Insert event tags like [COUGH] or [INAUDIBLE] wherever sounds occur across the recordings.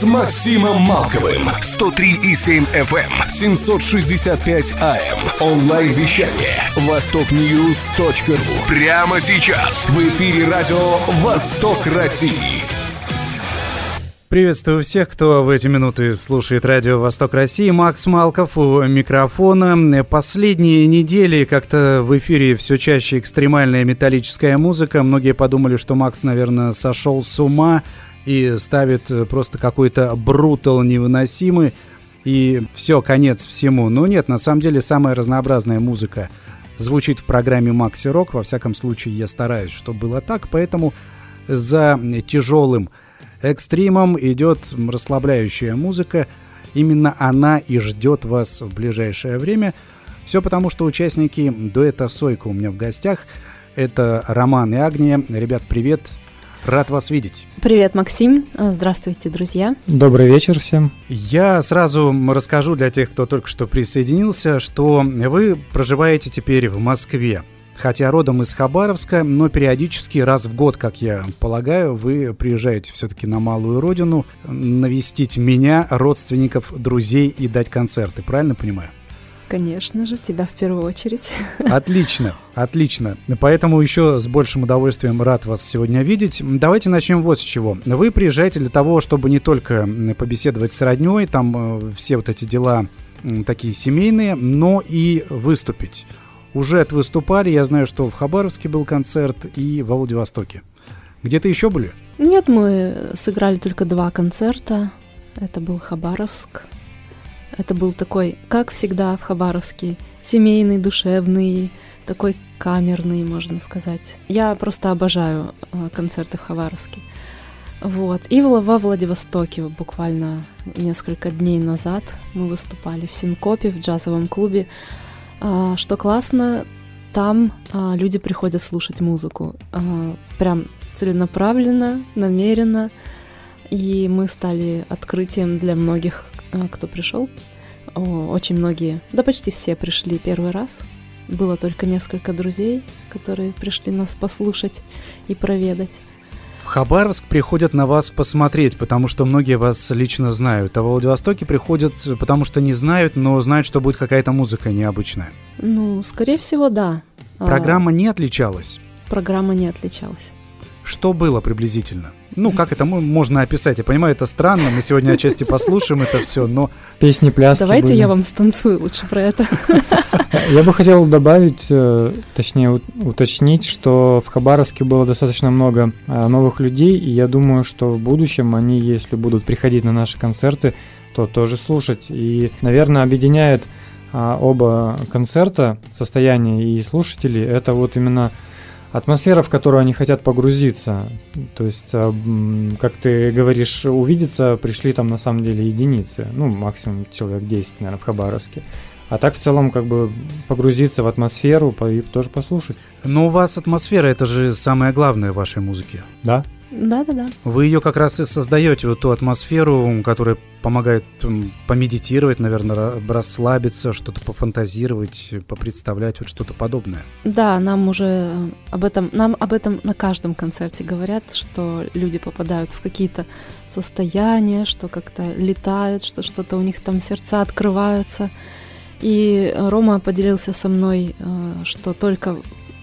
с Максимом Малковым. 103,7 FM, 765 AM. Онлайн-вещание. Востокньюз.ру. Прямо сейчас. В эфире радио «Восток России». Приветствую всех, кто в эти минуты слушает радио «Восток России». Макс Малков у микрофона. Последние недели как-то в эфире все чаще экстремальная металлическая музыка. Многие подумали, что Макс, наверное, сошел с ума и ставит просто какой-то брутал невыносимый. И все, конец всему. Но нет, на самом деле самая разнообразная музыка звучит в программе Макси Рок. Во всяком случае, я стараюсь, чтобы было так. Поэтому за тяжелым экстримом идет расслабляющая музыка. Именно она и ждет вас в ближайшее время. Все потому, что участники дуэта «Сойка» у меня в гостях. Это Роман и Агния. Ребят, привет. Рад вас видеть. Привет, Максим. Здравствуйте, друзья. Добрый вечер всем. Я сразу расскажу для тех, кто только что присоединился, что вы проживаете теперь в Москве хотя родом из Хабаровска, но периодически раз в год, как я полагаю, вы приезжаете все-таки на малую родину навестить меня, родственников, друзей и дать концерты. Правильно понимаю? Конечно же, тебя в первую очередь. [LAUGHS] Отлично, отлично. Поэтому еще с большим удовольствием рад вас сегодня видеть. Давайте начнем вот с чего. Вы приезжаете для того, чтобы не только побеседовать с родней, там э, все вот эти дела такие семейные, но и выступить уже выступали. Я знаю, что в Хабаровске был концерт и во Владивостоке. Где-то еще были? Нет, мы сыграли только два концерта. Это был Хабаровск. Это был такой, как всегда в Хабаровске, семейный, душевный, такой камерный, можно сказать. Я просто обожаю э, концерты в Хабаровске. Вот. И во Владивостоке буквально несколько дней назад мы выступали в Синкопе, в джазовом клубе. А, что классно, там а, люди приходят слушать музыку. А, прям целенаправленно, намеренно. И мы стали открытием для многих, кто пришел. Очень многие, да почти все пришли первый раз. Было только несколько друзей, которые пришли нас послушать и проведать. Хабаровск приходят на вас посмотреть, потому что многие вас лично знают. А в Владивостоке приходят, потому что не знают, но знают, что будет какая-то музыка необычная. Ну, скорее всего, да. Программа а... не отличалась? Программа не отличалась. Что было приблизительно? Ну, как это можно описать? Я понимаю, это странно, мы сегодня отчасти послушаем это все, но... Песни, пляски Давайте были. я вам станцую лучше про это. [LAUGHS] Я бы хотел добавить, э, точнее уточнить, что в Хабаровске было достаточно много э, новых людей, и я думаю, что в будущем они, если будут приходить на наши концерты, то тоже слушать. И, наверное, объединяет а, оба концерта, состояние и слушателей, это вот именно атмосфера, в которую они хотят погрузиться. То есть, а, как ты говоришь, увидеться пришли там на самом деле единицы, ну, максимум человек 10, наверное, в Хабаровске. А так в целом как бы погрузиться в атмосферу и тоже послушать. Но у вас атмосфера это же самое главное в вашей музыке. Да. Да, да, да. Вы ее как раз и создаете, вот ту атмосферу, которая помогает помедитировать, наверное, расслабиться, что-то пофантазировать, попредставлять, вот что-то подобное. Да, нам уже об этом, нам об этом на каждом концерте говорят, что люди попадают в какие-то состояния, что как-то летают, что что-то у них там сердца открываются. И Рома поделился со мной, э, что только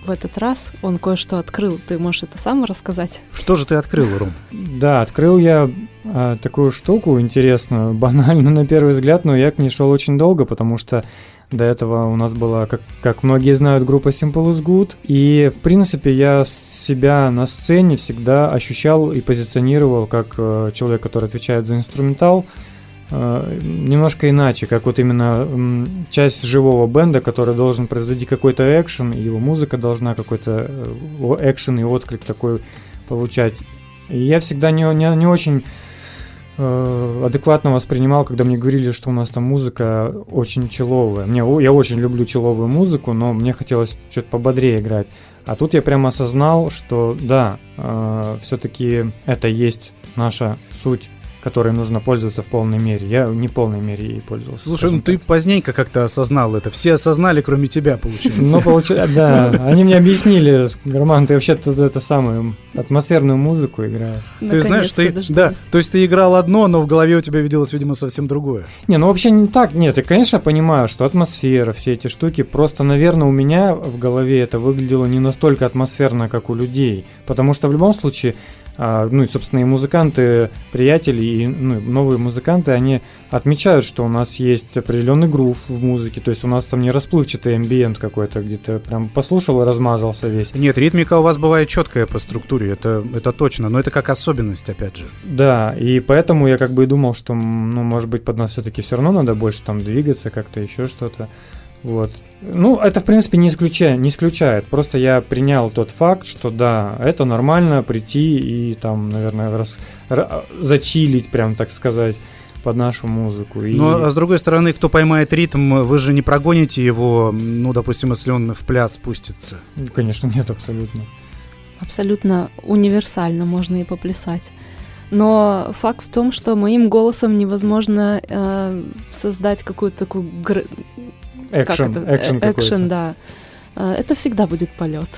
в этот раз он кое-что открыл. Ты можешь это сам рассказать? Что же ты открыл, Ром? Да, открыл я а, такую штуку интересную, [LAUGHS] банальную на первый взгляд, но я к ней шел очень долго, потому что до этого у нас была, как, как многие знают, группа Simple is Good. И, в принципе, я себя на сцене всегда ощущал и позиционировал как э, человек, который отвечает за инструментал, Э, немножко иначе, как вот именно часть живого бенда, который должен произвести какой-то экшен, его музыка должна какой-то э, экшен и отклик такой получать. И я всегда не, не, не очень э, адекватно воспринимал, когда мне говорили, что у нас там музыка очень человая. Мне, я очень люблю человую музыку, но мне хотелось что-то пободрее играть. А тут я прямо осознал, что да, э, все-таки это есть наша суть которой нужно пользоваться в полной мере. Я не в полной мере ей пользовался. Слушай, ну ты поздненько как-то осознал это. Все осознали, кроме тебя, получается. Ну, [LAUGHS] получается, да. Они мне объяснили, Роман, ты вообще-то это самую атмосферную музыку играешь. Ты знаешь, ты, да, то есть ты играл одно, но в голове у тебя виделось, видимо, совсем другое. Не, ну вообще не так, нет, я, конечно, понимаю, что атмосфера, все эти штуки, просто, наверное, у меня в голове это выглядело не настолько атмосферно, как у людей, потому что в любом случае а, ну и, собственно, и музыканты, приятели, и ну, новые музыканты, они отмечают, что у нас есть определенный грув в музыке, то есть у нас там не расплывчатый амбиент какой-то, где-то прям послушал и размазался весь. Нет, ритмика у вас бывает четкая по структуре, это, это точно, но это как особенность, опять же. Да, и поэтому я как бы и думал, что, ну, может быть, под нас все-таки все равно надо больше там двигаться, как-то еще что-то. Вот. Ну, это, в принципе, не исключает, не исключает. Просто я принял тот факт, что да, это нормально прийти и там, наверное, раз, ra, зачилить, прям так сказать, под нашу музыку. И... Ну, а с другой стороны, кто поймает ритм, вы же не прогоните его, ну, допустим, если он в пляс спустится. Конечно, нет, абсолютно. Абсолютно универсально можно и поплясать. Но факт в том, что моим голосом невозможно э, создать какую-то такую гр... Экшен, как это? экшен, экшен да. А, это всегда будет полет.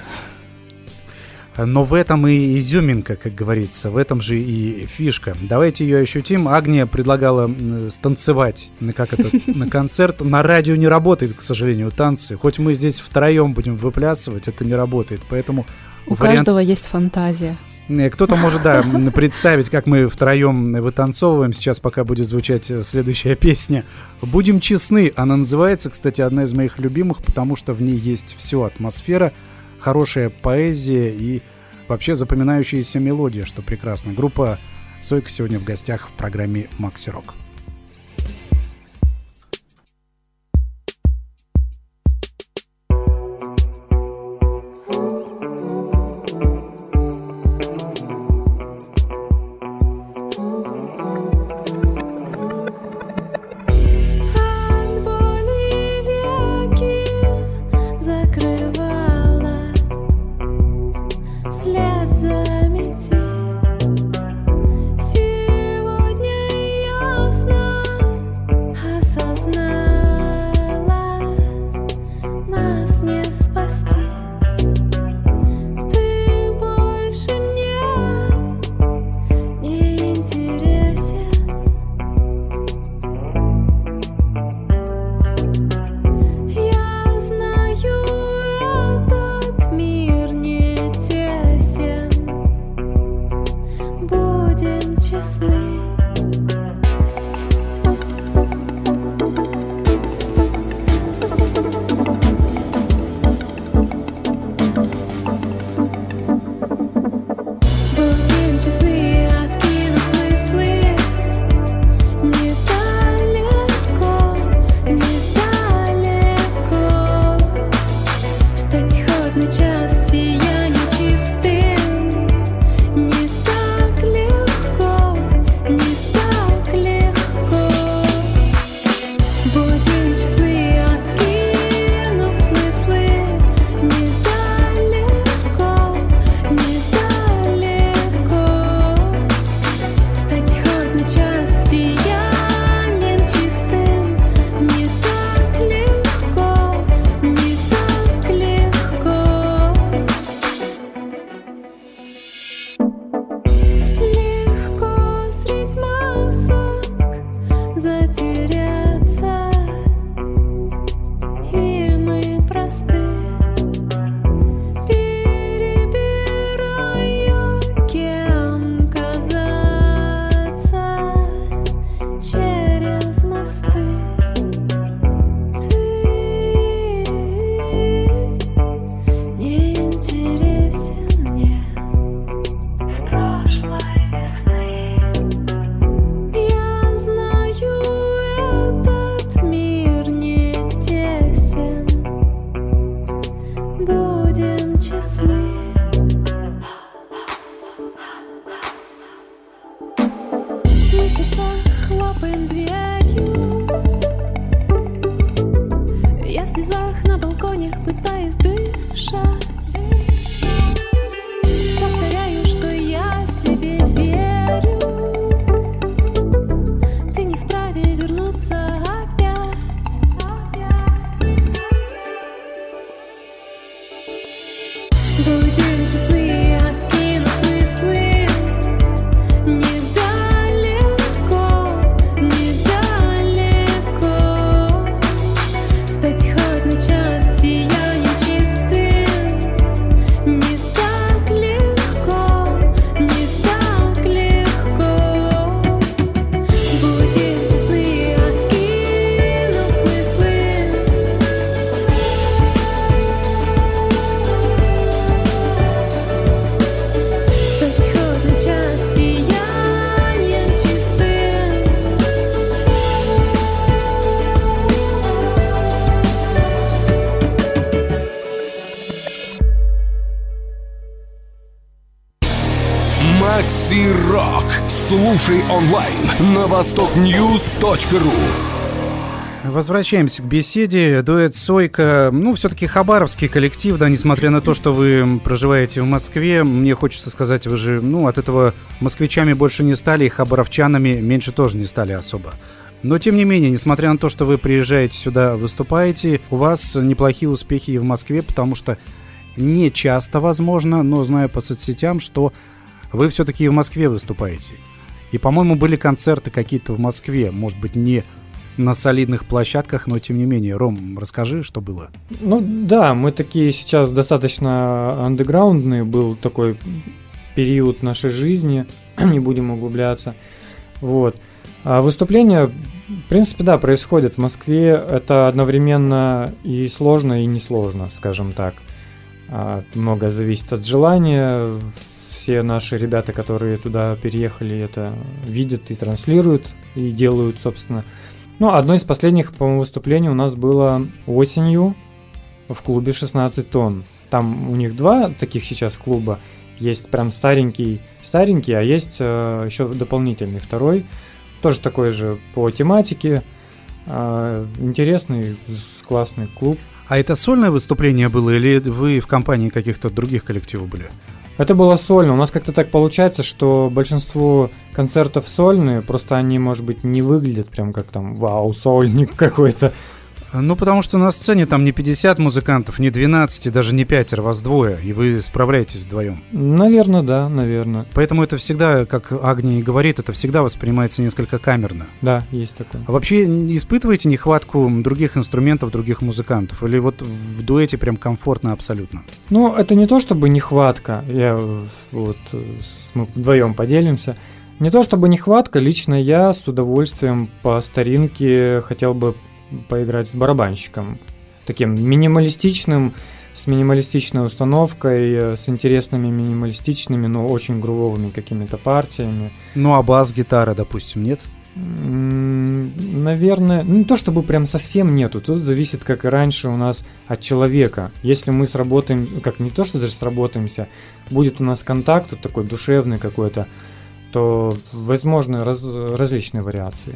Но в этом и изюминка, как говорится, в этом же и фишка. Давайте ее ощутим. Агния предлагала станцевать на, как это, [LAUGHS] на концерт. На радио не работает, к сожалению, танцы. Хоть мы здесь втроем будем выплясывать, это не работает. Поэтому у вариант... каждого есть фантазия. Э, кто-то может, да, представить, как мы втроем вытанцовываем. Сейчас пока будет звучать э, следующая песня. «Будем честны». Она называется, кстати, одна из моих любимых, потому что в ней есть все. Атмосфера, хорошая поэзия и вообще запоминающаяся мелодия, что прекрасно. Группа «Сойка» сегодня в гостях в программе «Макси Рок». Слушай онлайн на востокньюз.ру. Возвращаемся к беседе. Дуэт Сойка, ну, все-таки хабаровский коллектив, да, несмотря на то, что вы проживаете в Москве, мне хочется сказать, вы же, ну, от этого москвичами больше не стали, и хабаровчанами меньше тоже не стали особо. Но, тем не менее, несмотря на то, что вы приезжаете сюда, выступаете, у вас неплохие успехи и в Москве, потому что не часто, возможно, но знаю по соцсетям, что вы все-таки в Москве выступаете. И, по-моему, были концерты какие-то в Москве, может быть, не на солидных площадках, но тем не менее. Ром, расскажи, что было. Ну да, мы такие сейчас достаточно андеграундные, был такой период нашей жизни, [CLEARS THROAT] не будем углубляться. Вот. А выступления, в принципе, да, происходят в Москве. Это одновременно и сложно, и несложно, скажем так. А, Многое зависит от желания. Все наши ребята, которые туда переехали, это видят и транслируют, и делают, собственно. Ну, одно из последних, по-моему, выступлений у нас было осенью в клубе 16 тонн. Там у них два таких сейчас клуба. Есть прям старенький, старенький, а есть э, еще дополнительный второй. Тоже такой же по тематике. Э, интересный, классный клуб. А это сольное выступление было или вы в компании каких-то других коллективов были? Это было сольно. У нас как-то так получается, что большинство концертов сольные, просто они, может быть, не выглядят прям как там вау, сольник какой-то. Ну, потому что на сцене там не 50 музыкантов, не 12, и даже не пятеро, вас двое, и вы справляетесь вдвоем. Наверное, да, наверное. Поэтому это всегда, как Агния и говорит, это всегда воспринимается несколько камерно. Да, есть такое. А вообще испытываете нехватку других инструментов, других музыкантов? Или вот в дуэте прям комфортно абсолютно? Ну, это не то чтобы нехватка, я вот мы вдвоем поделимся. Не то чтобы нехватка, лично я с удовольствием по старинке хотел бы поиграть с барабанщиком. Таким минималистичным, с минималистичной установкой, э, с интересными минималистичными, но очень грувовыми какими-то партиями. Ну, а бас-гитара, допустим, нет? Наверное, ну не то чтобы прям совсем нету, тут зависит, как и раньше у нас, от человека. Если мы сработаем, как не то, что даже сработаемся, будет у нас контакт вот такой душевный какой-то, то возможны раз- различные вариации.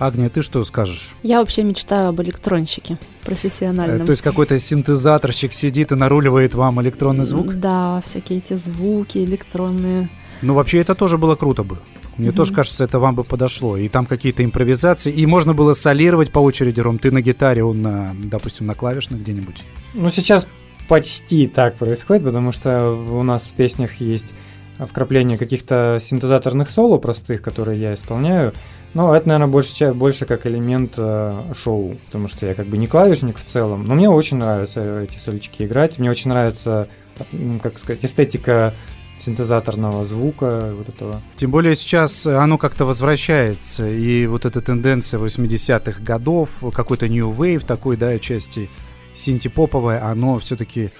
Агния, ты что скажешь? Я вообще мечтаю об электронщике Э, профессиональном. То есть какой-то синтезаторщик сидит и наруливает вам электронный звук? Да, всякие эти звуки электронные. Ну, вообще, это тоже было круто бы. Мне Мгм. тоже кажется, это вам бы подошло. И там какие-то импровизации. И можно было солировать по очереди, Ром. Ты на гитаре, он, на, допустим, на клавишных где-нибудь. Ну, сейчас почти так происходит, потому что у нас в песнях есть вкрапление каких-то синтезаторных соло простых, которые я исполняю. Но это, наверное, больше, больше как элемент э, шоу, потому что я как бы не клавишник в целом. Но мне очень нравятся эти солички играть. Мне очень нравится, как сказать, эстетика синтезаторного звука, вот этого. Тем более сейчас оно как-то возвращается. И вот эта тенденция 80-х годов, какой-то New Wave такой, да, части синтепоповое, оно все-таки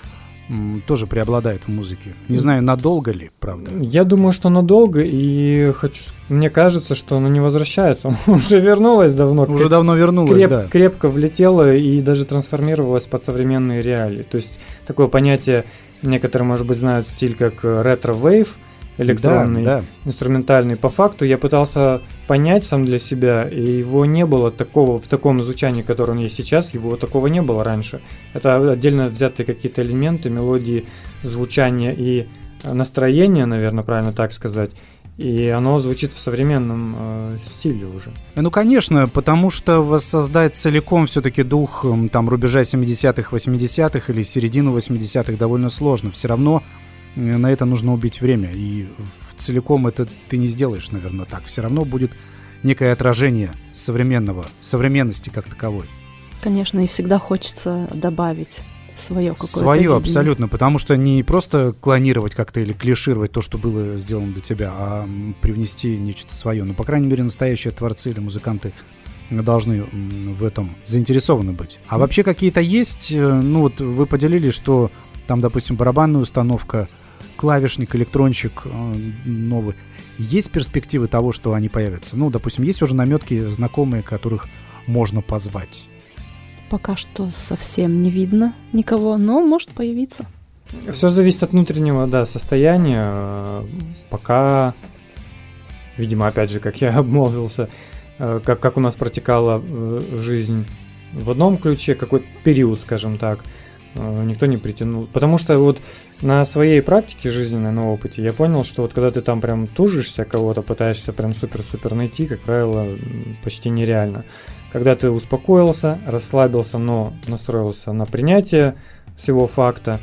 тоже преобладает в музыке. Не знаю, надолго ли, правда. Я думаю, что надолго, и хочу, мне кажется, что оно не возвращается. [LAUGHS] Уже вернулось давно. Уже давно вернулась, креп- да. крепко влетело и даже трансформировалось под современные реалии. То есть такое понятие, некоторые, может быть, знают стиль как ретро-вейв. Электронный, Да, да. инструментальный. По факту я пытался понять сам для себя, и его не было такого в таком звучании, которое он есть сейчас, его такого не было раньше. Это отдельно взятые какие-то элементы, мелодии, звучания и э, настроение, наверное, правильно так сказать. И оно звучит в современном э, стиле уже. Ну, конечно, потому что воссоздать целиком все-таки дух там рубежа 70-х, 80-х или середину 80-х довольно сложно. Все равно э, на это нужно убить время. И целиком это ты не сделаешь, наверное, так. Все равно будет некое отражение современного, современности как таковой. Конечно, и всегда хочется добавить свое какое-то Свое видение. абсолютно, потому что не просто клонировать как-то или клишировать то, что было сделано для тебя, а привнести нечто свое. Ну, по крайней мере, настоящие творцы или музыканты должны в этом заинтересованы быть. А вообще какие-то есть, э, ну вот вы поделились, что там, допустим, барабанная установка, клавишник, электрончик э, новый. Есть перспективы того, что они появятся? Ну, допустим, есть уже наметки знакомые, которых можно позвать. Пока что совсем не видно никого, но может появиться. Все зависит от внутреннего, да, состояния. Пока, видимо, опять же, как я [LAUGHS] обмолвился, э, как, как у нас протекала э, жизнь в одном ключе, какой-то период, скажем так, никто не притянул. Потому что вот на своей практике жизненной, на опыте, я понял, что вот когда ты там прям тужишься кого-то, пытаешься прям супер-супер найти, как правило, почти нереально. Когда ты успокоился, расслабился, но настроился на принятие всего факта,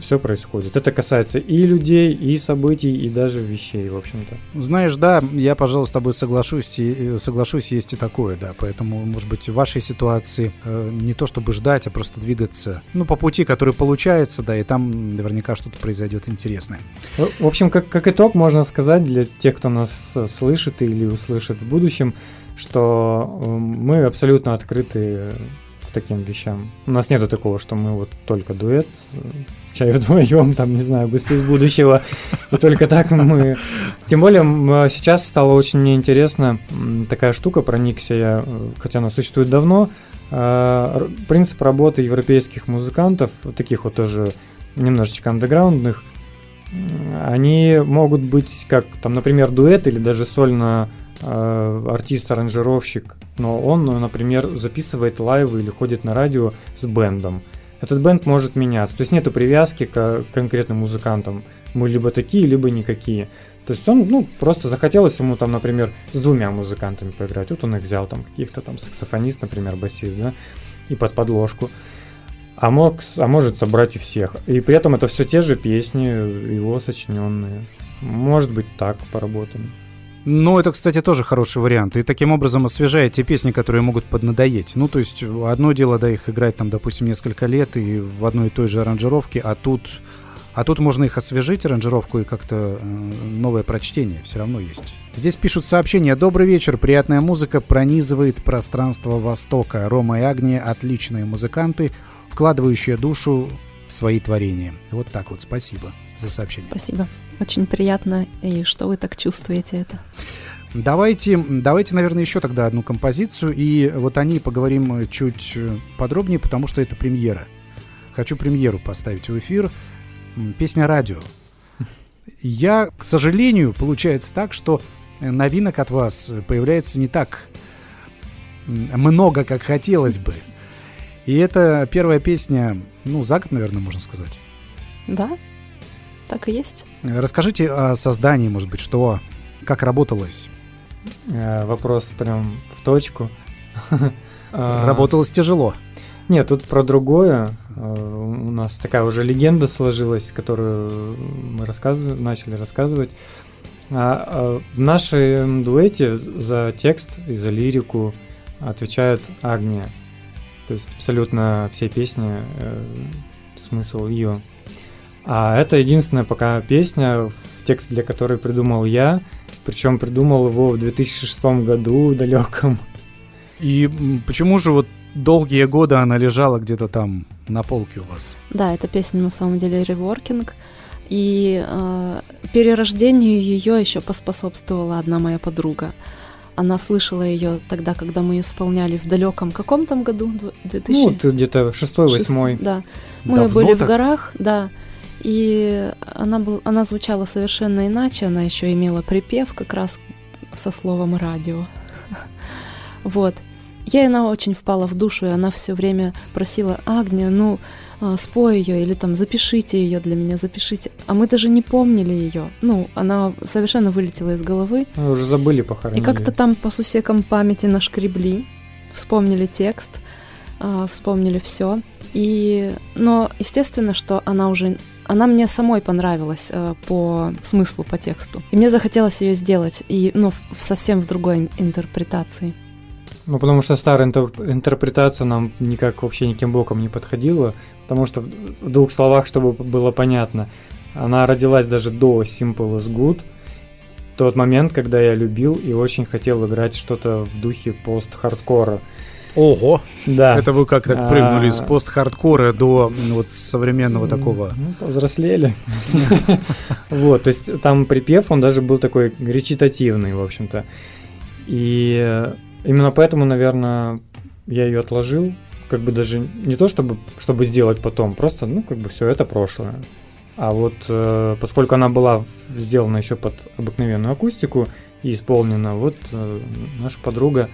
все происходит. Это касается и людей, и событий, и даже вещей, в общем-то. Знаешь, да, я, пожалуй, с тобой соглашусь, и, и соглашусь, есть и такое, да, поэтому, может быть, в вашей ситуации э, не то чтобы ждать, а просто двигаться, ну, по пути, который получается, да, и там наверняка что-то произойдет интересное. В в общем, как, как итог можно сказать для тех, кто нас э, слышит или услышит в будущем, что э, мы абсолютно открыты таким вещам. У нас нету такого, что мы вот только дуэт, э, чай вдвоем, там, не знаю, гости из будущего, и только так мы... Тем более э, сейчас стало очень мне интересно такая штука, проникся я, э, хотя она существует давно, принцип работы европейских музыкантов, таких вот тоже немножечко андеграундных, они могут быть как, там, например, дуэт или даже сольно артист-аранжировщик, но он, ну, например, записывает лайвы или ходит на радио с бендом. Этот бенд может меняться, то есть нету привязки к конкретным музыкантам. Мы либо такие, либо никакие. То есть он, ну, просто захотелось ему там, например, с двумя музыкантами поиграть. Вот он их взял, там, каких-то там саксофонист, например, басист, да, и под подложку. А, мог, а может собрать и всех. И при этом это все те же песни, его сочиненные. Может быть, так поработаем. Ну, это, кстати, тоже хороший вариант. И таким образом освежает те песни, которые могут поднадоесть. Ну, то есть, одно дело, да, их играть там, допустим, несколько лет и в одной и той же аранжировке, а тут, а тут можно их освежить, аранжировку, и как-то э, новое прочтение все равно есть. Здесь пишут сообщения. Добрый вечер, приятная музыка пронизывает пространство Востока. Рома и Агния – отличные музыканты, вкладывающие душу в свои творения. Вот так вот, спасибо за сообщение. Спасибо. Очень приятно, и что вы так чувствуете это. Давайте, давайте, наверное, еще тогда одну композицию, и вот о ней поговорим чуть э, подробнее, потому что это премьера. Хочу премьеру поставить в эфир. Песня «Радио». Я, к сожалению, получается так, что э, новинок от вас появляется не так много, как хотелось бы. И это первая песня, ну, за год, наверное, можно сказать. Да, так и есть. Расскажите о создании, может быть, что, как работалось. Э, Вопрос прям в точку. [LAUGHS] Работалось тяжело. Нет, тут про другое. Э, У нас такая уже легенда сложилась, которую мы рассказыв- начали рассказывать. А, а, В нашем дуэте за текст и за лирику отвечает Агния. То есть абсолютно все песни, э, смысл ее. А это единственная пока песня, в текст для которой придумал я. Причем придумал его в 2006 году далеком. И почему же вот долгие годы она лежала где-то там на полке у вас? Да, эта песня на самом деле реворкинг. И э, перерождению ее еще поспособствовала одна моя подруга. Она слышала ее тогда, когда мы ее исполняли в далеком каком там году? Дв- 2000? Ну, вот где-то шестой, Шест- восьмой. Да. Мы Давно были в так? горах, да. И она, был, она звучала совершенно иначе, она еще имела припев как раз со словом радио. [LAUGHS] Вот. Я она очень впала в душу, и она все время просила Агния, ну, а, спой ее или там запишите ее для меня, запишите. А мы даже не помнили ее. Ну, она совершенно вылетела из головы. Мы уже забыли похоронили. И как-то там по сусекам памяти нашкребли, вспомнили текст, а, вспомнили все. И, но естественно, что она уже она мне самой понравилась э, по смыслу, по тексту. И мне захотелось ее сделать, и, ну, в, совсем в другой интерпретации. Ну, потому что старая интерпретация нам никак вообще никаким боком не подходила, потому что в двух словах, чтобы было понятно, она родилась даже до Simple is Good, тот момент, когда я любил и очень хотел играть что-то в духе пост-хардкора. Ого! Да. Это вы как так прыгнули с пост-хардкора до вот современного такого? Ну, повзрослели. [LAUGHS] Вот, то есть там припев, он даже был такой речитативный, в общем-то. И Именно поэтому, наверное, я ее отложил. Как бы даже не то, чтобы, чтобы сделать потом, просто, ну, как бы все это прошлое. А вот э, поскольку она была сделана еще под обыкновенную акустику и исполнена, вот э, наша подруга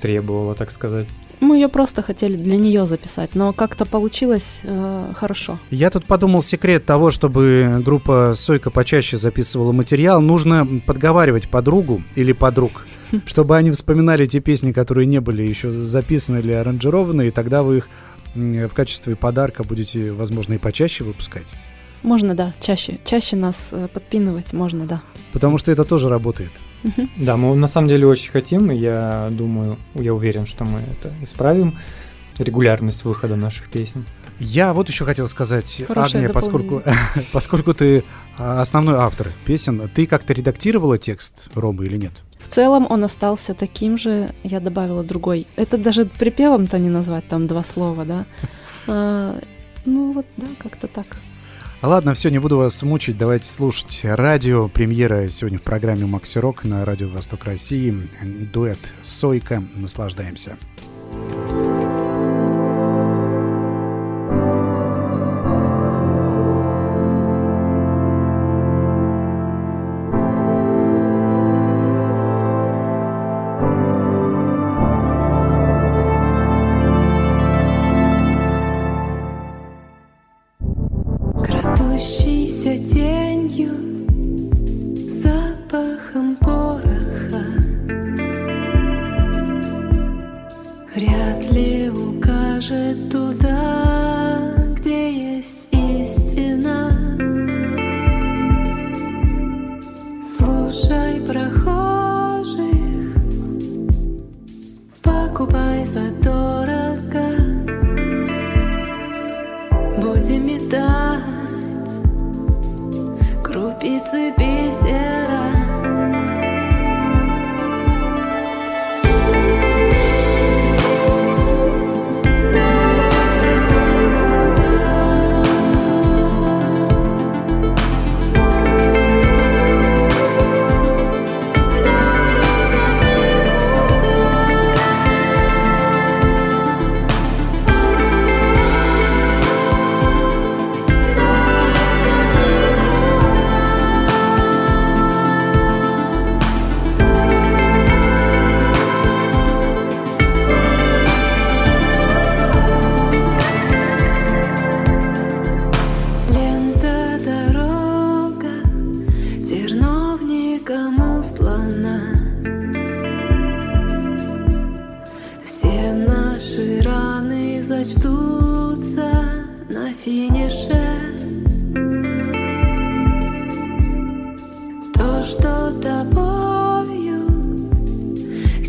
требовала, так сказать. Мы ее просто хотели для нее записать, но как-то получилось э, хорошо. Я тут подумал, секрет того, чтобы группа Сойка почаще записывала материал, нужно подговаривать подругу или подруг чтобы они вспоминали те песни, которые не были еще записаны или аранжированы, и тогда вы их в качестве подарка будете, возможно, и почаще выпускать. Можно, да, чаще. Чаще нас э, подпинывать можно, да. Потому что это тоже работает. Да, мы на самом деле очень хотим, и я думаю, я уверен, что мы это исправим. Регулярность выхода наших песен. Я вот еще хотел сказать, Хорошее Агния, поскольку, [LAUGHS] поскольку ты а, основной автор песен, ты как-то редактировала текст Ромы или нет? В целом он остался таким же, я добавила другой. Это даже припевом-то не назвать, там два слова, да. [LAUGHS] А, ну вот, да, как-то так. Ладно, все, не буду вас мучить, давайте слушать радио. Премьера сегодня в программе «Макси Рок» на радио «Восток России». Дуэт «Сойка». Наслаждаемся. Макси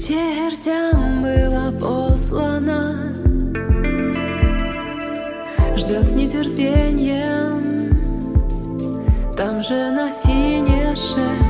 чертям была послана, Ждет с нетерпением. Там же на финише.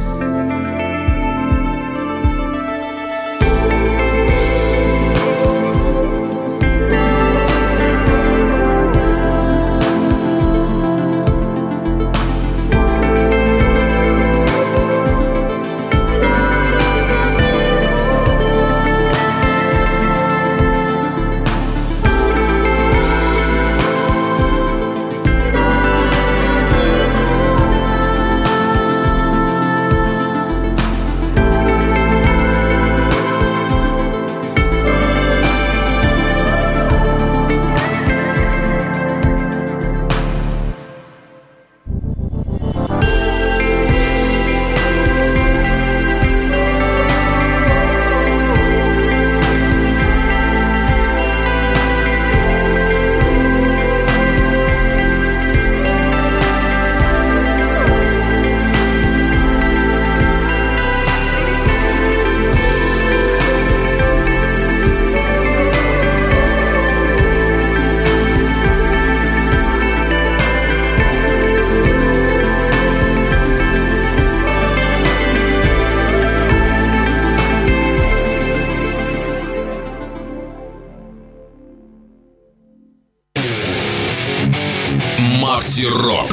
Рок.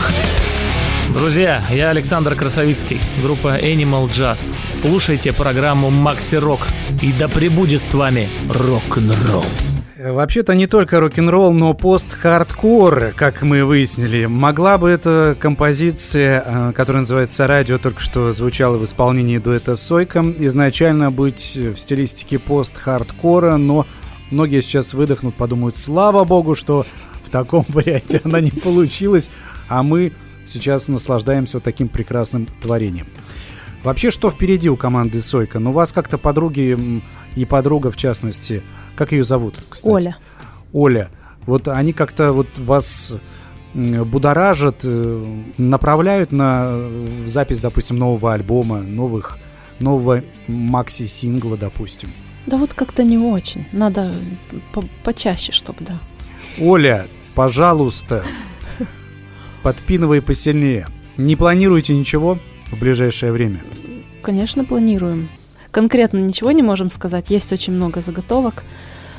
Друзья, я Александр Красовицкий, группа Animal Jazz. Слушайте программу Макси Рок, и да пребудет с вами рок-н-ролл. Э, Вообще-то не только рок-н-ролл, но пост-хардкор, как мы выяснили. Могла бы эта композиция, э, которая называется «Радио», только что звучала в исполнении дуэта «Сойка», изначально быть в стилистике пост-хардкора, но многие сейчас выдохнут, подумают, слава богу, что в таком [LAUGHS] варианте она не получилась, а мы сейчас наслаждаемся вот таким прекрасным творением. Вообще, что впереди у команды «Сойка»? Ну, у вас как-то подруги и подруга, в частности, как ее зовут, кстати? Оля. Оля. Вот они как-то вот вас будоражат, э, направляют на э, запись, допустим, нового альбома, новых, нового макси-сингла, допустим. Да вот как-то не очень. Надо по- почаще, чтобы, да. Оля, пожалуйста, подпинывай посильнее. Не планируете ничего в ближайшее время? Конечно, планируем. Конкретно ничего не можем сказать. Есть очень много заготовок.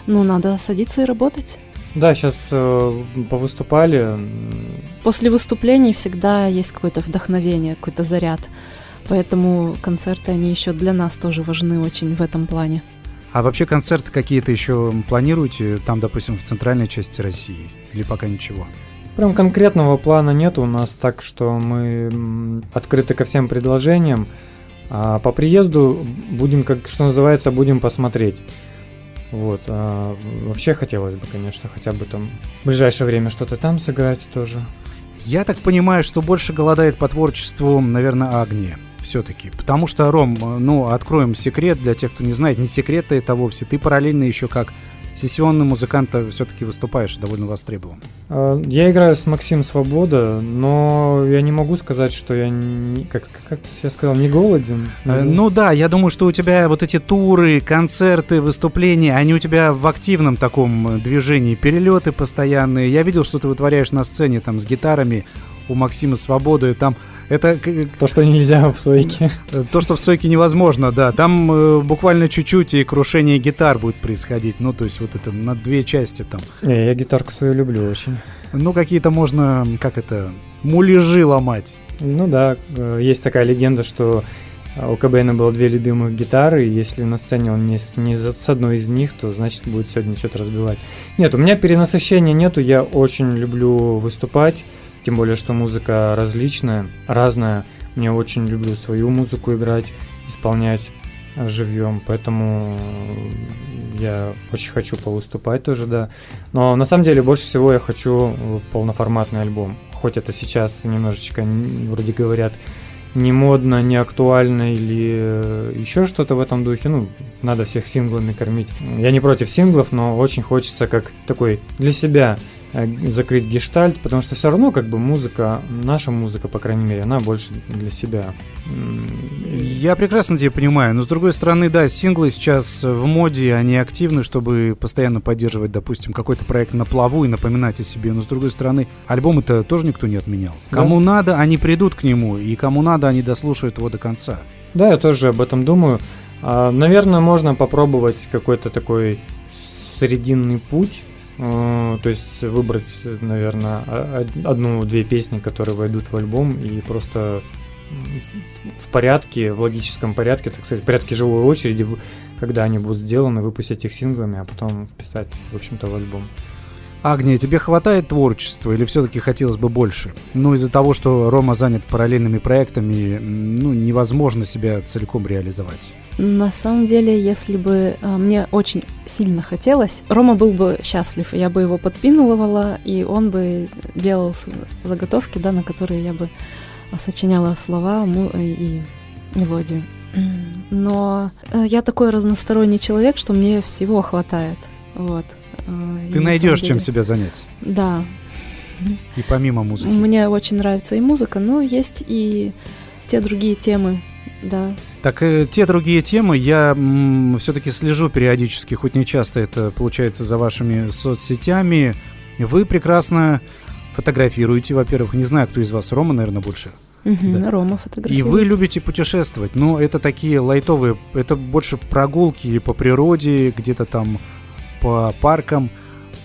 Ну, надо садиться и работать. Да, сейчас повыступали. м, После выступлений всегда есть какое-то вдохновение, какой-то заряд. Поэтому концерты, они еще для нас тоже важны очень в этом плане. А вообще концерты какие-то еще планируете, там, допустим, в центральной части России? Или пока ничего? Прям конкретного плана нет у нас, так что мы открыты ко всем предложениям. А по приезду будем, как что называется, будем посмотреть. Вот. а вообще хотелось бы, конечно, хотя бы там в ближайшее время что-то там сыграть тоже. Я так понимаю, что больше голодает по творчеству, наверное, Агния. Все-таки. Потому что, Ром, ну, откроем секрет для тех, кто не знает. Не секрет это вовсе. Ты параллельно еще как сессионный музыкант все-таки выступаешь, довольно востребован. А, Я играю с Максим Свобода, но я не могу сказать, что я, не, как, как я сказал, не голоден. Не Э. Ну да, я думаю, что у тебя вот эти туры, концерты, выступления, они у тебя в активном таком э, движении, перелеты постоянные. Я видел, что ты вытворяешь на сцене там с гитарами у Максима Свободы. Там это к- То, что нельзя в сойке. э, то, что в Сойке невозможно, да. Там э, буквально чуть-чуть и крушение гитар будет происходить. Ну, то есть вот это на две части там. Не, я гитарку свою люблю очень. Ну, какие-то можно, как это, муляжи ломать. Ну да, э, есть такая легенда, что э, у КБН было две любимых гитары, и если на сцене он не с, не с одной из них, то значит будет сегодня что-то разбивать. Нет, у меня перенасыщения нету, я очень люблю выступать, тем более, что музыка различная, разная. Мне очень люблю свою музыку играть, исполнять э, живьем, поэтому э, я очень хочу повыступать тоже, да. Но на самом деле больше всего я хочу э, полноформатный альбом. Хоть это сейчас немножечко, вроде говорят, не модно, не актуально или еще что-то в этом духе. Ну, надо всех синглами кормить. Я не против синглов, но очень хочется как такой для себя закрыть гештальт, потому что все равно как бы музыка, наша музыка, по крайней мере, она больше для себя. Я прекрасно тебя понимаю, но с другой стороны, да, синглы сейчас в моде, они активны, чтобы постоянно поддерживать, допустим, какой-то проект на плаву и напоминать о себе. Но с другой стороны, альбомы-то тоже никто не отменял. Да. Кому надо, они придут к нему, и кому надо, они дослушают его до конца. Да, я тоже об этом думаю. А, Наверное, можно попробовать какой-то такой срединный путь. Э, То есть выбрать, наверное, одну-две песни, которые войдут в альбом, и просто в порядке, в логическом порядке, так сказать, в порядке живой очереди, когда они будут сделаны, выпустить их синглами, а потом вписать, в общем-то, в альбом. Агния, тебе хватает творчества или все-таки хотелось бы больше? Ну, из-за того, что Рома занят параллельными проектами, ну, невозможно себя целиком реализовать. На самом деле, если бы а, мне очень сильно хотелось, Рома был бы счастлив, я бы его подпинывала, и он бы делал заготовки, да, на которые я бы а, сочиняла слова му- и мелодию. Но э, я такой разносторонний человек, что мне всего хватает. Вот. Э, и Ты на найдешь самом чем деле- себя занять. Да, И помимо музыки. мне очень нравится и музыка, но есть и те другие темы, да, Так, э, те другие темы я все-таки слежу периодически, хоть не часто это получается за вашими соцсетями. Вы прекрасно фотографируете, во-первых. Не знаю, кто из вас, Рома, наверное, больше. Мгм, Да. Рома И фотографирует. вы любите путешествовать, но это такие лайтовые, это больше прогулки по природе, где-то там по паркам,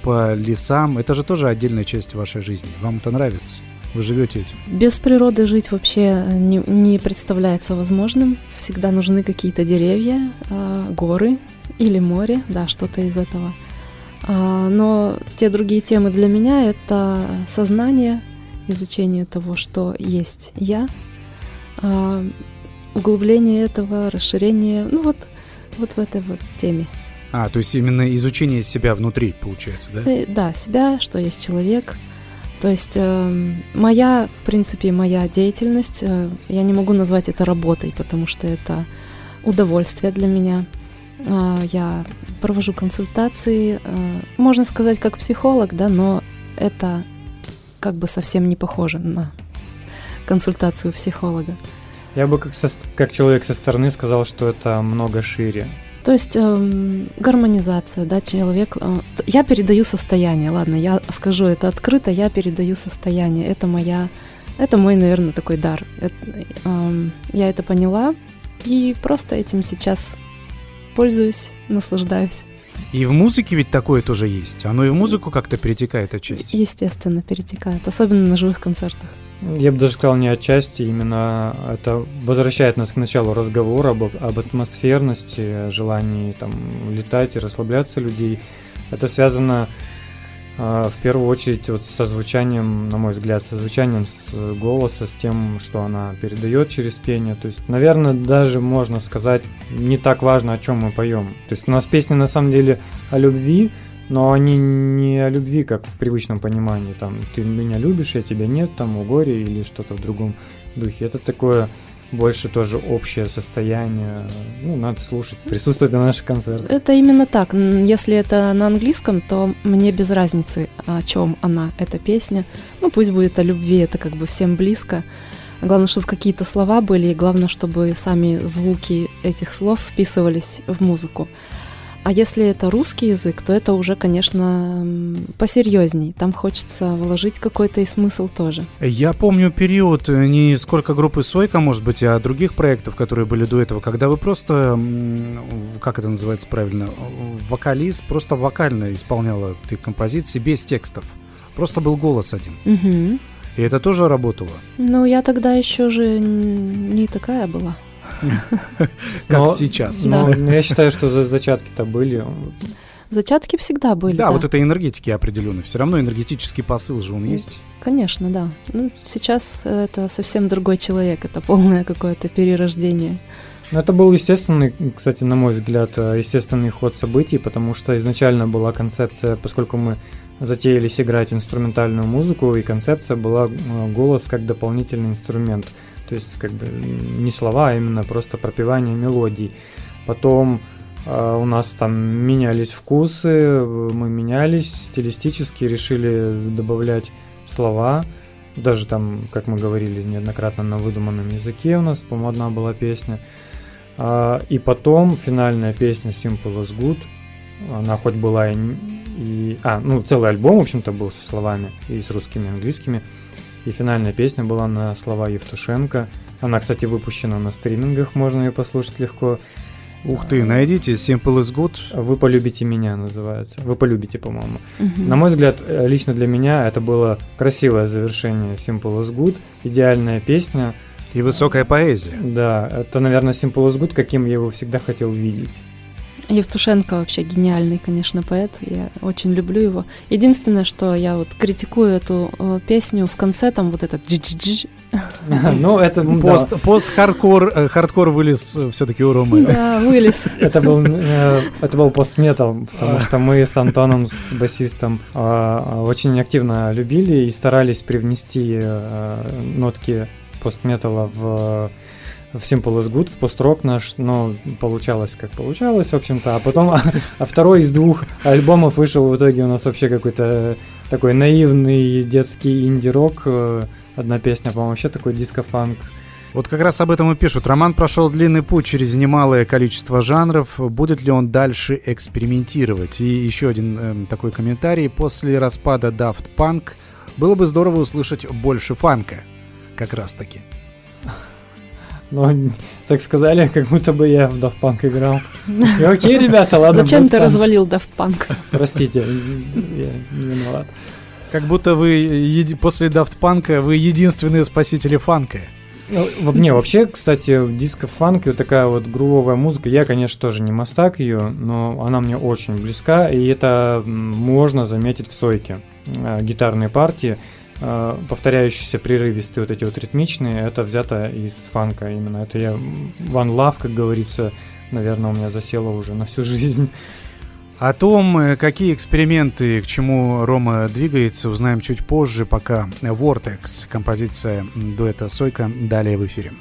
по лесам. Это же тоже отдельная часть вашей жизни. Вам это нравится? Вы живете этим? Без природы жить вообще не, не представляется возможным. Всегда нужны какие-то деревья, а, горы или море, да, что-то из этого. А, но те другие темы для меня это сознание, изучение того, что есть я, а, углубление этого, расширение, ну вот, вот в этой вот теме. А, то есть именно изучение себя внутри, получается, да? Э, Да, себя, что есть человек. То есть э, моя, в принципе, моя деятельность, э, я не могу назвать это работой, потому что это удовольствие для меня. А, Я провожу консультации, э, можно сказать, как психолог, да, но это как бы совсем не похоже на консультацию психолога. Я бы как, со- как человек со стороны сказал, что это много шире. То есть эм, гармонизация, да, человек. э, я передаю состояние, ладно, я скажу это открыто, я передаю состояние. Это моя, это мой, наверное, такой дар. Это, эм, я это поняла и просто этим сейчас пользуюсь, наслаждаюсь. И в музыке ведь такое тоже есть. Оно и в музыку как-то перетекает отчасти. Естественно, перетекает, особенно на живых концертах. Я бы даже сказал не отчасти, именно это возвращает нас к началу разговора об, об атмосферности, о желании там летать и расслабляться людей. Это связано а, в первую очередь вот со звучанием, на мой взгляд, со звучанием э, голоса, с тем, что она передает через пение. То есть, наверное, даже можно сказать, не так важно, о чем мы поем. То есть у нас песни на самом деле о любви, но они не о любви, как в привычном понимании. Там ты меня любишь, я тебя нет, там о горе или что-то в другом духе. Это такое больше тоже общее состояние. Ну, надо слушать, присутствовать на наших концертах. Это именно так. Если это на английском, то мне без разницы, о чем она, эта песня. Ну, пусть будет о любви, это как бы всем близко. Главное, чтобы какие-то слова были, и главное, чтобы сами звуки этих слов вписывались в музыку. А если это русский язык, то это уже, конечно, посерьезней. Там хочется вложить какой-то и смысл тоже. Я помню период э, не сколько группы Сойка, может быть, а других проектов, которые были до этого, когда вы просто, как это называется правильно, вокалист просто вокально исполняла ты композиции без текстов. Просто был голос один. Мгм. И это тоже работало. Ну, я тогда еще же не такая была. [LAUGHS] Как сейчас. Да. Ну, я считаю, что за- зачатки-то были. Зачатки всегда были. Да, вот это энергетики определенно. Все равно энергетический посыл же он есть. Конечно, да. Ну, сейчас это совсем другой человек, это полное какое-то перерождение. Но это был естественный, кстати, на мой взгляд, э, естественный ход событий, потому что изначально была концепция, поскольку мы затеялись играть инструментальную музыку, и концепция была э, голос как дополнительный инструмент. То есть, как бы не слова, а именно просто пропевание мелодий. Потом э, у нас там менялись вкусы, мы менялись стилистически, решили добавлять слова. Даже там, как мы говорили неоднократно, на выдуманном языке у нас, по-моему, одна была песня. А, и потом финальная песня Simple as Good, она хоть была и, и... А, ну, целый альбом, в общем-то, был со словами, и с русскими, и английскими. И финальная песня была на слова Евтушенко. Она, кстати, выпущена на стримингах, можно ее послушать легко. Ух ты, найдите Simple is Good. «Вы полюбите меня» называется. «Вы полюбите», по-моему. Мгм. На мой взгляд, э, лично для меня это было красивое завершение Simple as Good, идеальная песня. И высокая поэзия. Да, это, наверное, Simple as Good, каким я его всегда хотел видеть. Евтушенко вообще гениальный, конечно, поэт. Я очень люблю его. Единственное, что я вот критикую эту э, песню в конце, там вот этот джи [LAUGHS] Ну, это Пост, пост-хардкор, э, хардкор вылез все-таки у Ромы. Да, вылез. [LAUGHS] это был э, это был постметал, потому что мы с Антоном, с басистом, э, очень активно любили и старались привнести э, нотки постметала в в Simple is Good, в пост-рок наш, но получалось как получалось, в общем-то. А потом, а второй из двух альбомов вышел в итоге у нас вообще какой-то такой наивный детский инди-рок. э, Одна песня, по-моему, вообще такой диско-фанк. Вот как раз об этом и пишут. Роман прошел длинный путь через немалое количество жанров. Будет ли он дальше экспериментировать? И еще один эм, такой комментарий. После распада Daft Punk было бы здорово услышать больше фанка. Как раз таки. Но так сказали, как будто бы я в Daft Punk играл. Окей, ребята, ладно. Зачем ты развалил Daft Punk? Простите, я не виноват. Как будто вы еди- после Daft Punk вы единственные спасители фанка. Ну, не, вообще, кстати, диско-фанк и вот такая вот грувовая музыка, я, конечно, тоже не мастак ее, но она мне очень близка, и это можно заметить в сойке. Э, Гитарные партии, э, повторяющиеся прерывистые, вот эти вот ритмичные, это взято из фанка именно. Это я One Love, как говорится, наверное, у меня засело уже на всю жизнь. О том, э, какие эксперименты, к чему Рома двигается, узнаем чуть позже, пока Vortex, композиция дуэта Сойка, далее в эфире.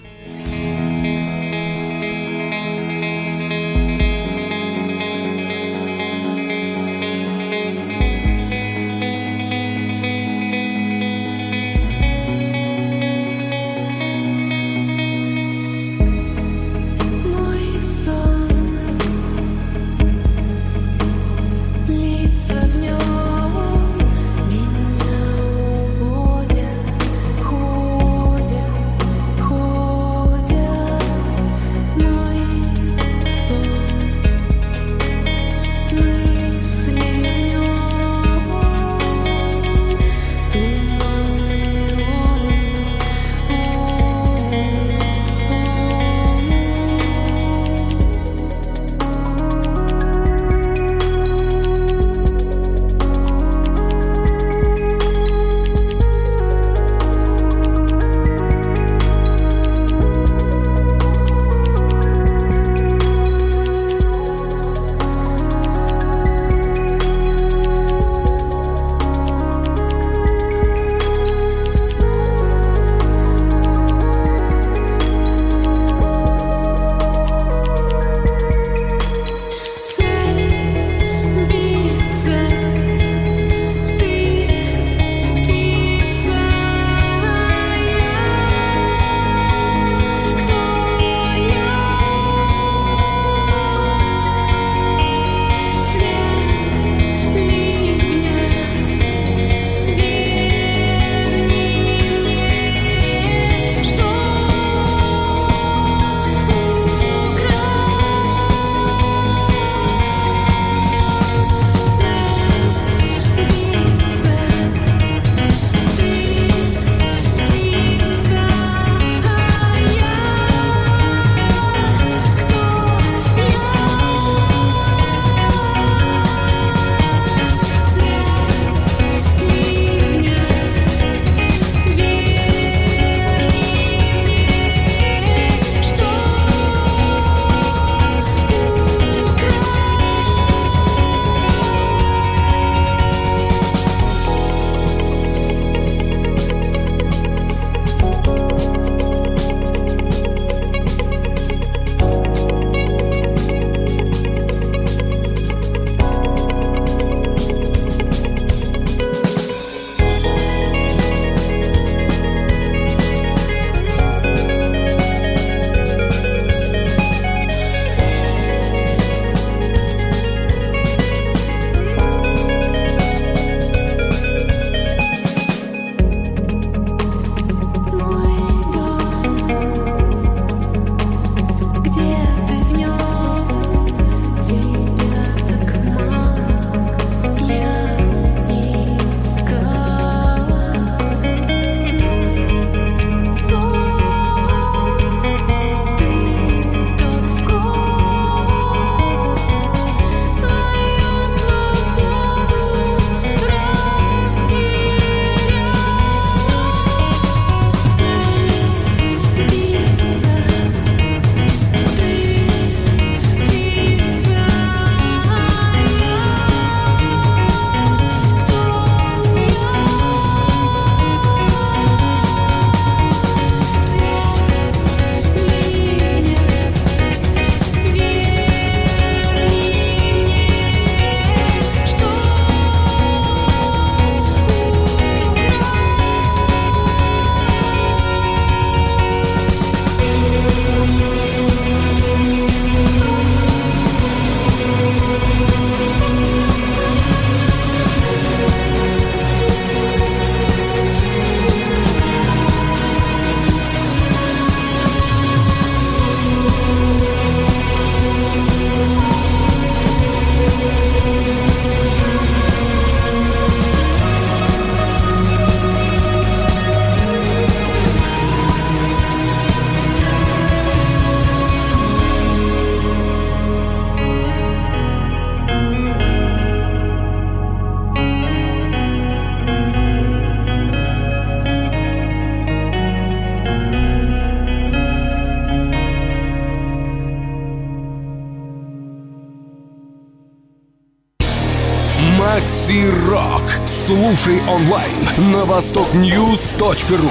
Слушай онлайн на востокньюз.ру.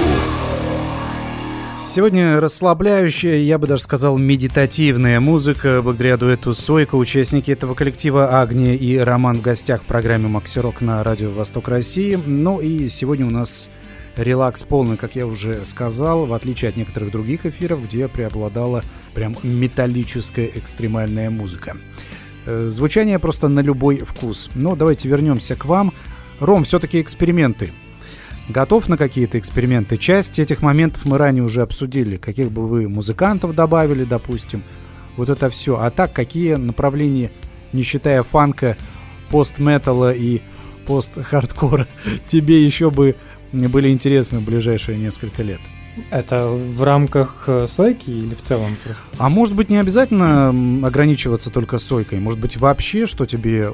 Сегодня расслабляющая, я бы даже сказал, медитативная музыка. Благодаря дуэту Сойка участники этого коллектива Агния и Роман в гостях в программе Макси Рок на радио Восток России. Ну и сегодня у нас релакс полный, как я уже сказал, в отличие от некоторых других эфиров, где преобладала прям металлическая экстремальная музыка. Э, звучание просто на любой вкус. Но давайте вернемся к вам. Ром, все-таки эксперименты. Готов на какие-то эксперименты? Часть этих моментов мы ранее уже обсудили. Каких бы вы музыкантов добавили, допустим. Вот это все. А так, какие направления, не считая фанка, пост-металла и пост-хардкора, [LAUGHS] тебе еще бы были интересны в ближайшие несколько лет? Это в рамках э, сойки или в целом просто? А может быть не обязательно ограничиваться только сойкой? Может быть вообще что тебе,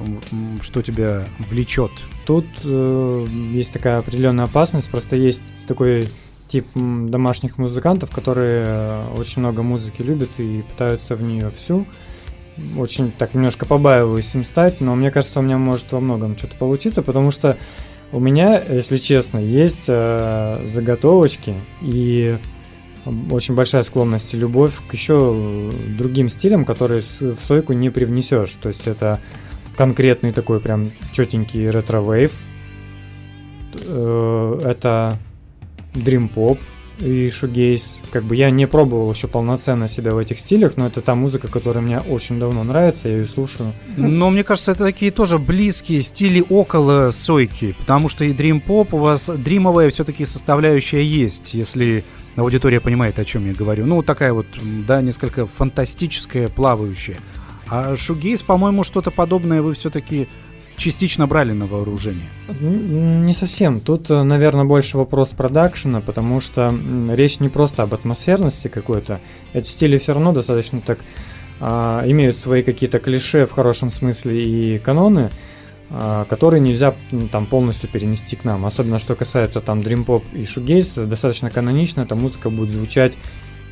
что тебя влечет? Тут э, есть такая определенная опасность, просто есть такой тип домашних музыкантов, которые э, очень много музыки любят и пытаются в нее всю. Очень так немножко побаиваюсь им стать, но мне кажется, у меня может во многом что-то получиться, потому что у меня, если честно, есть э, заготовочки и очень большая склонность и любовь к еще другим стилям, которые в сойку не привнесешь. То есть это конкретный такой прям четенький ретро-вейв. Э, это Dream Pop, и шугейз. Как бы я не пробовал еще полноценно себя в этих стилях, но это та музыка, которая мне очень давно нравится, я ее слушаю. Но мне кажется, это такие тоже близкие стили около сойки, потому что и Dream Pop у вас дримовая все-таки составляющая есть, если аудитория понимает, о чем я говорю. Ну, такая вот, да, несколько фантастическая, плавающая. А шугейс, по-моему, что-то подобное вы все-таки частично брали на вооружение? Не совсем. Тут, э, наверное, больше вопрос продакшена, потому что речь не просто об атмосферности какой-то. Эти стили все равно достаточно так а, имеют свои какие-то клише в хорошем смысле и каноны, а, которые нельзя там полностью перенести к нам. Особенно что касается там Pop и Shoegaze, достаточно канонично эта музыка будет звучать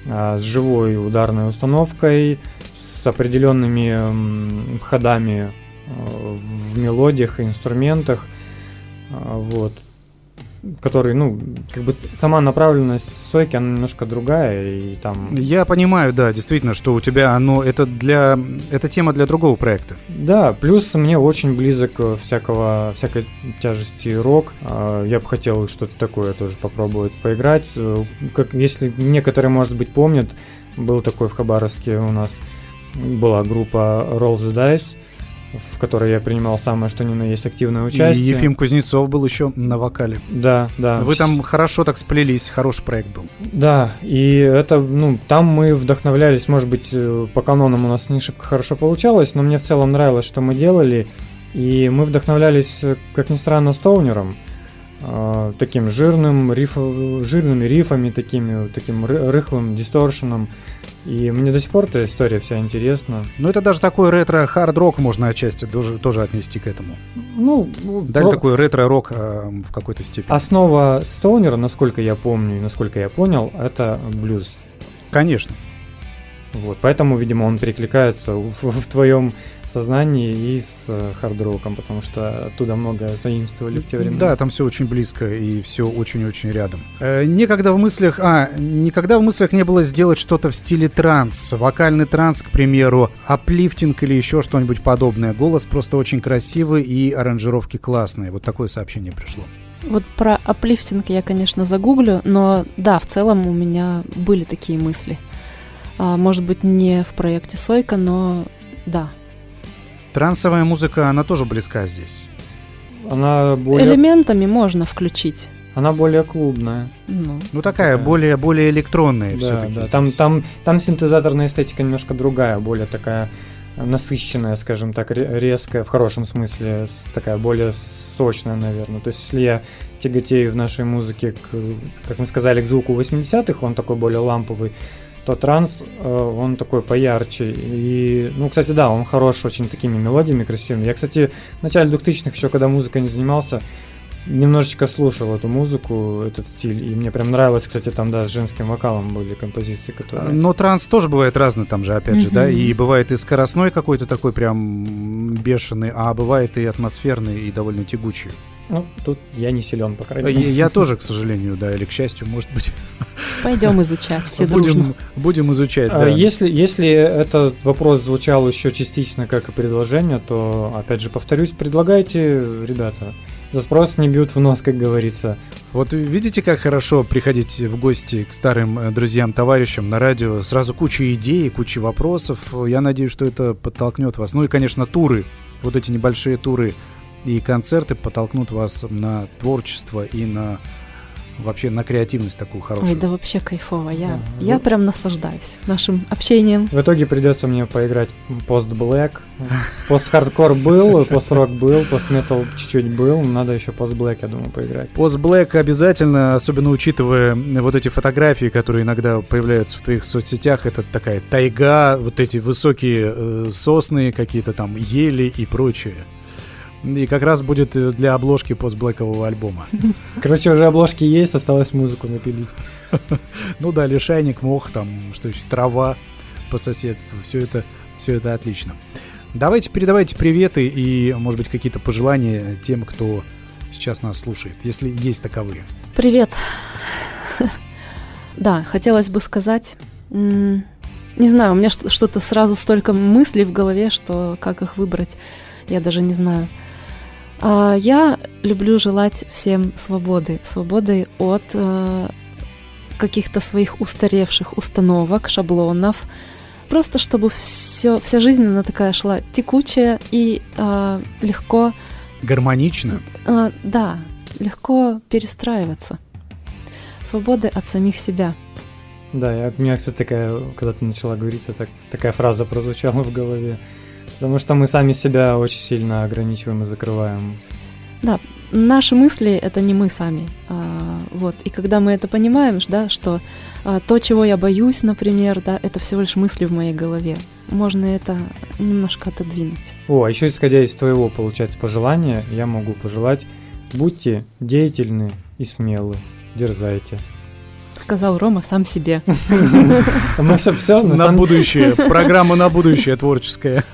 а, с живой ударной установкой, с определенными ходами в мелодиях и инструментах, а, вот, который, ну, как бы сама направленность сойки, она немножко другая, и там... Я понимаю, да, действительно, что у тебя оно, это для, это тема для другого проекта. Да, плюс мне очень близок всякого, всякой тяжести рок, а, я бы хотел что-то такое тоже попробовать поиграть, как, если некоторые, может быть, помнят, был такой в Хабаровске у нас, была группа Roll the Dice, в которой я принимал самое что ни на есть активное участие. И Ефим Кузнецов был еще на вокале. Да, да. Вы там хорошо так сплелись, хороший проект был. Да, и это, ну, там мы вдохновлялись, может быть, э, по канонам у нас не шибко хорошо получалось, но мне в целом нравилось, что мы делали, и мы вдохновлялись, э, как ни странно, Стоунером, э, таким жирным, риф, жирными рифами, такими, таким рыхлым дисторшеном, и мне до сих пор эта история вся интересна. Ну, это даже такой ретро-хард-рок можно отчасти тоже, тоже отнести к этому. Ну, даже но... такой ретро-рок э, в какой-то степени. Основа stoner а, насколько я помню и насколько я понял, это блюз. Конечно. Вот, поэтому, видимо, он перекликается в, в твоем сознании и с э, хард-роком, потому что оттуда много заимствовали в те времена. Да, там все очень близко и все очень-очень рядом. Э, никогда в мыслях, а, никогда в мыслях не было сделать что-то в стиле транс, вокальный транс, к примеру, аплифтинг или еще что-нибудь подобное. Голос просто очень красивый и аранжировки классные. Вот такое сообщение пришло. Вот про аплифтинг я, конечно, загуглю, но да, в целом у меня были такие мысли. А, может быть, не в проекте Сойка, но да. Трансовая музыка, она тоже близка здесь. Она более... Элементами можно включить. Она более клубная. Ну, ну такая, такая. более более электронная да, все-таки. Да. Там, там, там синтезаторная эстетика немножко другая, более такая насыщенная, скажем так, резкая, в хорошем смысле, такая более сочная, наверное. То есть, если я тяготею в нашей музыке, к, как мы сказали, к звуку 80-х, он такой более ламповый, то транс, э, он такой поярче. И, ну, кстати, да, он хорош очень такими мелодиями красивыми. Я, кстати, в начале 2000-х еще, когда музыкой не занимался, немножечко слушал эту музыку, этот стиль, и мне прям нравилось, кстати, там, да, с женским вокалом были композиции, которые... Но транс тоже бывает разный там же, опять же, да, и бывает и скоростной какой-то такой прям бешеный, а бывает и атмосферный, и довольно тягучий. Ну, тут я не силен, по крайней Я, мере. я тоже, к сожалению, да, или к счастью, может быть, Пойдем изучать все будем, дружно. будем изучать, А да. Если, если этот вопрос звучал еще частично как и предложение, то, опять же, повторюсь, предлагайте, ребята. За спрос не бьют в нос, как говорится. Вот видите, как хорошо приходить в гости к старым э, друзьям, товарищам на радио. Сразу куча идей, куча вопросов. Я надеюсь, что это подтолкнет вас. Ну и, конечно, туры. Вот эти небольшие туры и концерты подтолкнут вас на творчество и на вообще на креативность такую хорошую. Ой, да вообще кайфово. Я, Ага. я Ну- прям наслаждаюсь нашим общением. В итоге придется мне поиграть пост-блэк. Пост-хардкор был, пост-рок был, пост-метал чуть-чуть был. Надо еще пост-блэк, я думаю, поиграть. Пост-блэк обязательно, особенно учитывая вот эти фотографии, которые иногда появляются в твоих соцсетях, это такая тайга, вот эти высокие э, сосны, какие-то там ели и прочее. И как раз будет э, для обложки постблэкового альбома. [LAUGHS] Короче, уже обложки есть, осталось музыку напилить. [LAUGHS] Ну да, лишайник, мох, там, что еще, трава по соседству. Все это, все это отлично. Давайте передавайте приветы и, может быть, какие-то пожелания тем, кто сейчас нас слушает, если есть таковые. Привет. [LAUGHS] Да, хотелось бы сказать, не знаю, у меня что- что-то сразу столько мыслей в голове, что как их выбрать, я даже не знаю. А, Я люблю желать всем свободы, свободы от э, каких-то своих устаревших установок, шаблонов, просто чтобы все, вся жизнь она такая шла текучая и э, легко Гармонично. а, да, легко перестраиваться. Свободы от самих себя. Да, я, у меня, кстати, такая, когда ты начала говорить, это так- такая фраза прозвучала в голове. Потому что мы сами себя очень сильно ограничиваем и закрываем. Наши мысли это не мы сами. А, вот. И когда мы это понимаем, да, что а, то, чего я боюсь, например, да, это всего лишь мысли в моей голове. Можно это немножко отодвинуть. О, а еще исходя из твоего, получается, пожелания, я могу пожелать, будьте деятельны и смелы, дерзайте. Сказал Рома сам себе. Мы все, все на На самом будущее. [LAUGHS] Программа на будущее творческая.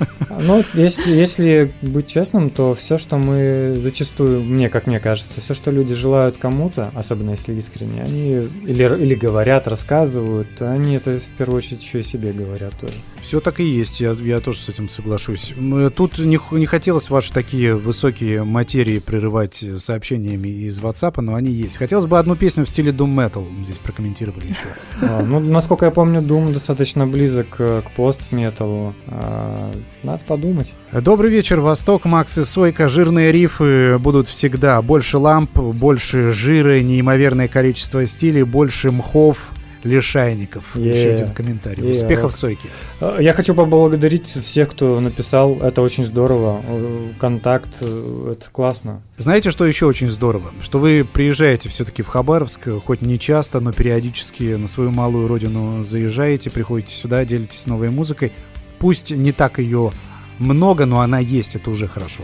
Ну, если, если быть честным, то все, что мы зачастую, мне, как мне кажется, все, что люди желают кому-то, особенно если искренне, они или, или говорят, рассказывают, они это в первую очередь еще и себе говорят тоже. Все так и есть, я, я тоже с этим соглашусь. М, Тут не, не хотелось ваши такие высокие материи прерывать сообщениями из WhatsApp, но они есть. Хотелось бы одну песню в стиле Doom Metal здесь прокомментировали еще. А, ну, насколько я помню, Doom достаточно близок к, к пост-металу. А, надо подумать. Добрый вечер, Восток, Макс и Сойка. Жирные рифы будут всегда. Больше ламп, больше жира, неимоверное количество стилей, больше мхов, лишайников. Е. Еще один комментарий. Е, Успехов. Сойки. А, Я хочу поблагодарить всех, кто написал. Это очень здорово. Э, Контакт, э, это классно. Знаете, что еще очень здорово? Что вы приезжаете все-таки в Хабаровск, хоть не часто, но периодически на свою малую родину заезжаете, приходите сюда, делитесь новой музыкой. Пусть не так ее много, но она есть, это уже хорошо.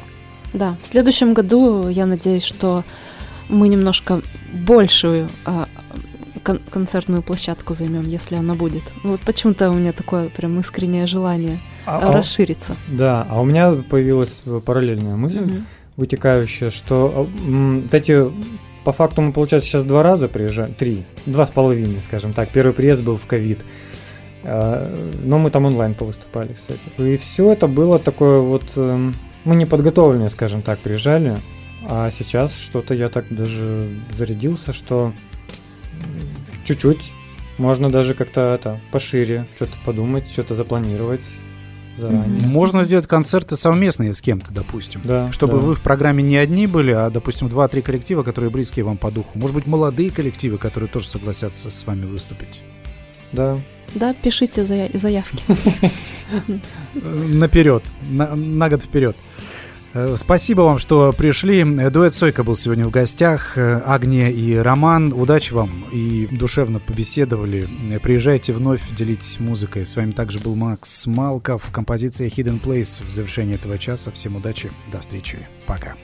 Да, в следующем году я надеюсь, что мы немножко большую а, кон- концертную площадку займем, если она будет. Вот почему-то у меня такое прям искреннее желание А- а, а- расшириться. Да, а у меня появилась параллельная мысль, Мгм. вытекающая, что м, вот эти по факту мы, получается, сейчас два раза приезжаем, три, два с половиной, скажем так. Первый приезд был в ковид. А, Но мы там онлайн повыступали, кстати. И все это было такое вот... эм, Мы не подготовленные, скажем так, приезжали. А сейчас что-то я так даже зарядился, что чуть-чуть можно даже как-то это пошире что-то подумать, что-то запланировать заранее. Можно сделать концерты совместные с кем-то, допустим. Да, Чтобы да. вы в программе не одни были, а, допустим, два-три коллектива, которые близкие вам по духу. Может быть, молодые коллективы, которые тоже согласятся с вами выступить. Да. Да, пишите зая- заявки. [LAUGHS] Наперед, на, на год вперед. Э, Спасибо вам, что пришли. Дуэт Сойка был сегодня в гостях. Э, Агния и Роман. Удачи вам и душевно побеседовали. Э, Приезжайте вновь, делитесь музыкой. С вами также был Макс Малков. Композиция Hidden Place в завершении этого часа. Всем удачи. До встречи. Пока.